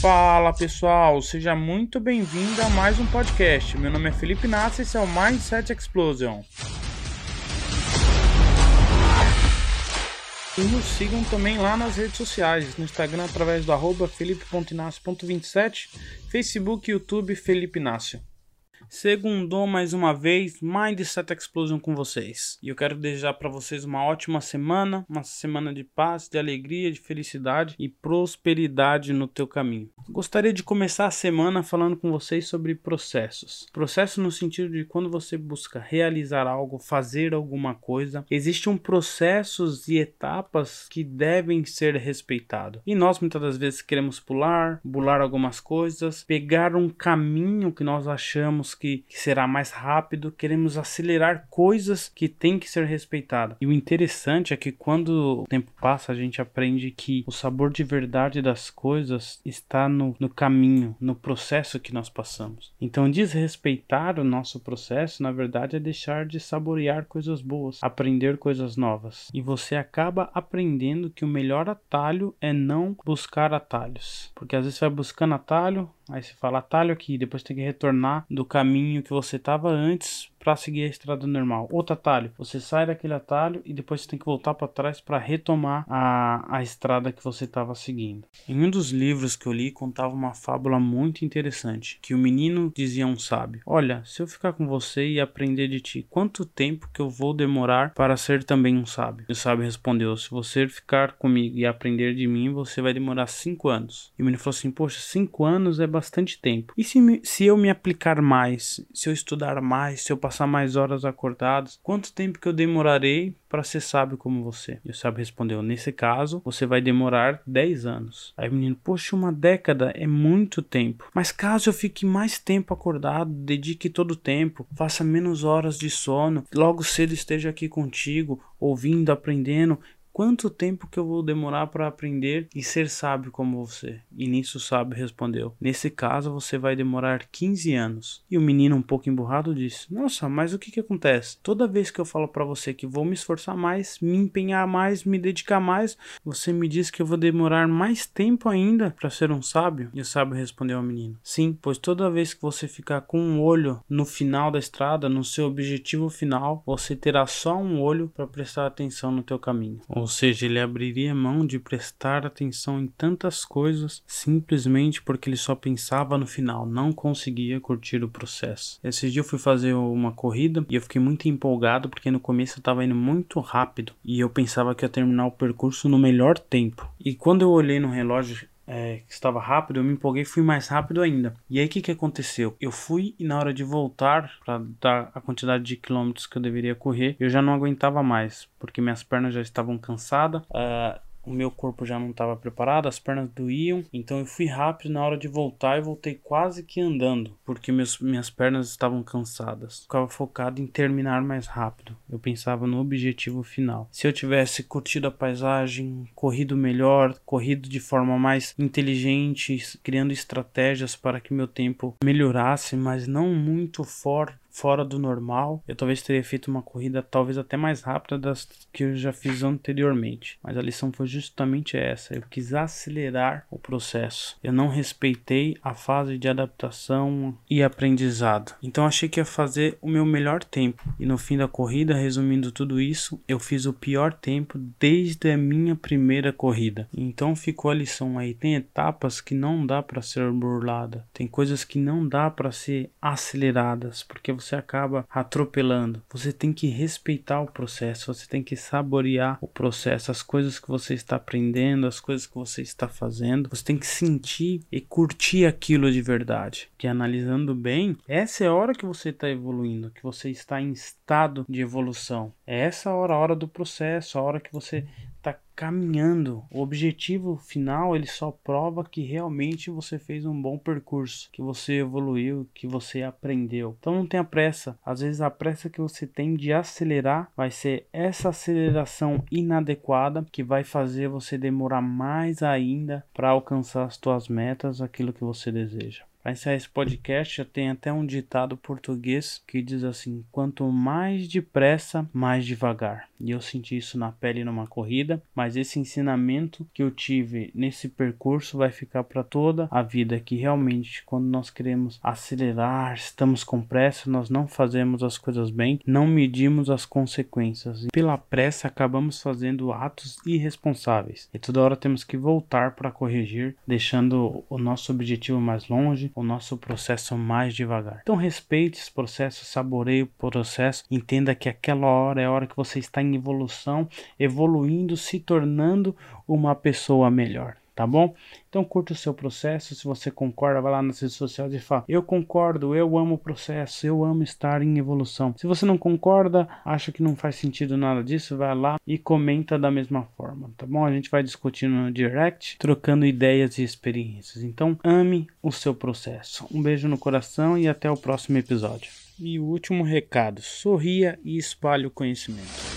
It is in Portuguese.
Fala pessoal, seja muito bem-vindo a mais um podcast. Meu nome é Felipe Nassi e esse é o Mindset Explosion. E nos sigam também lá nas redes sociais, no Instagram através do arroba felipe.inácio.27, Facebook e YouTube Felipe Inácio. Segundou mais uma vez Mindset Explosion com vocês. E eu quero desejar para vocês uma ótima semana, uma semana de paz, de alegria, de felicidade e prosperidade no teu caminho. Gostaria de começar a semana falando com vocês sobre processos. Processo no sentido de quando você busca realizar algo, fazer alguma coisa, existe um processos e etapas que devem ser respeitados. E nós muitas das vezes queremos pular, bular algumas coisas, pegar um caminho que nós achamos que, que será mais rápido, queremos acelerar coisas que têm que ser respeitadas. E o interessante é que quando o tempo passa, a gente aprende que o sabor de verdade das coisas está no, no caminho, no processo que nós passamos. Então, desrespeitar o nosso processo, na verdade, é deixar de saborear coisas boas, aprender coisas novas. E você acaba aprendendo que o melhor atalho é não buscar atalhos. Porque às vezes você vai buscando atalho, Aí você fala atalho aqui, depois tem que retornar do caminho que você estava antes para seguir a estrada normal. Outro atalho, você sai daquele atalho e depois você tem que voltar para trás para retomar a, a estrada que você estava seguindo. Em um dos livros que eu li contava uma fábula muito interessante, que o menino dizia a um sábio: "Olha, se eu ficar com você e aprender de ti, quanto tempo que eu vou demorar para ser também um sábio?" E o sábio respondeu: "Se você ficar comigo e aprender de mim, você vai demorar cinco anos." E o menino falou assim: "Poxa, cinco anos é bastante tempo. E se, me, se eu me aplicar mais, se eu estudar mais, se eu passar mais horas acordados, quanto tempo que eu demorarei para ser sábio como você? E o sábio respondeu: Nesse caso, você vai demorar 10 anos. Aí o menino, poxa, uma década é muito tempo. Mas caso eu fique mais tempo acordado, dedique todo o tempo, faça menos horas de sono, logo cedo esteja aqui contigo, ouvindo, aprendendo, Quanto tempo que eu vou demorar para aprender e ser sábio como você? E nisso o sábio respondeu: Nesse caso você vai demorar 15 anos. E o menino, um pouco emburrado, disse: Nossa, mas o que que acontece? Toda vez que eu falo para você que vou me esforçar mais, me empenhar mais, me dedicar mais, você me diz que eu vou demorar mais tempo ainda para ser um sábio? E o sábio respondeu ao menino: Sim, pois toda vez que você ficar com um olho no final da estrada, no seu objetivo final, você terá só um olho para prestar atenção no teu caminho. Ou seja, ele abriria mão de prestar atenção em tantas coisas simplesmente porque ele só pensava no final, não conseguia curtir o processo. Esse dia eu fui fazer uma corrida e eu fiquei muito empolgado porque no começo eu estava indo muito rápido e eu pensava que ia terminar o percurso no melhor tempo. E quando eu olhei no relógio é, que estava rápido, eu me empolguei e fui mais rápido ainda. E aí o que, que aconteceu? Eu fui e na hora de voltar para dar a quantidade de quilômetros que eu deveria correr, eu já não aguentava mais, porque minhas pernas já estavam cansadas. Uh, o meu corpo já não estava preparado, as pernas doíam, então eu fui rápido na hora de voltar e voltei quase que andando, porque meus, minhas pernas estavam cansadas. Ficava focado em terminar mais rápido. Eu pensava no objetivo final. Se eu tivesse curtido a paisagem, corrido melhor, corrido de forma mais inteligente, criando estratégias para que meu tempo melhorasse, mas não muito forte fora do normal. Eu talvez teria feito uma corrida talvez até mais rápida das que eu já fiz anteriormente. Mas a lição foi justamente essa. Eu quis acelerar o processo. Eu não respeitei a fase de adaptação e aprendizado. Então achei que ia fazer o meu melhor tempo. E no fim da corrida, resumindo tudo isso, eu fiz o pior tempo desde a minha primeira corrida. Então ficou a lição aí. Tem etapas que não dá para ser burlada. Tem coisas que não dá para ser aceleradas, porque você você acaba atropelando. Você tem que respeitar o processo, você tem que saborear o processo, as coisas que você está aprendendo, as coisas que você está fazendo. Você tem que sentir e curtir aquilo de verdade. Que analisando bem, essa é a hora que você está evoluindo, que você está em estado de evolução. É essa hora, a hora do processo, a hora que você está caminhando. O objetivo final ele só prova que realmente você fez um bom percurso, que você evoluiu, que você aprendeu. Então não tenha pressa. Às vezes a pressa que você tem de acelerar vai ser essa aceleração inadequada que vai fazer você demorar mais ainda para alcançar as suas metas, aquilo que você deseja. Para encerrar esse podcast, já tem até um ditado português que diz assim: quanto mais depressa, mais devagar. e eu senti isso na pele numa corrida, mas esse ensinamento que eu tive nesse percurso vai ficar para toda a vida que realmente quando nós queremos acelerar, estamos com pressa, nós não fazemos as coisas bem, não medimos as consequências e pela pressa acabamos fazendo atos irresponsáveis. E toda hora temos que voltar para corrigir, deixando o nosso objetivo mais longe, o nosso processo mais devagar. Então respeite esse processo, saboreie o processo, entenda que aquela hora é a hora que você está em evolução, evoluindo, se tornando uma pessoa melhor tá bom? Então curta o seu processo, se você concorda, vai lá nas redes sociais e fala: "Eu concordo, eu amo o processo, eu amo estar em evolução". Se você não concorda, acha que não faz sentido nada disso, vai lá e comenta da mesma forma, tá bom? A gente vai discutindo no direct, trocando ideias e experiências. Então ame o seu processo. Um beijo no coração e até o próximo episódio. E o último recado: sorria e espalhe o conhecimento.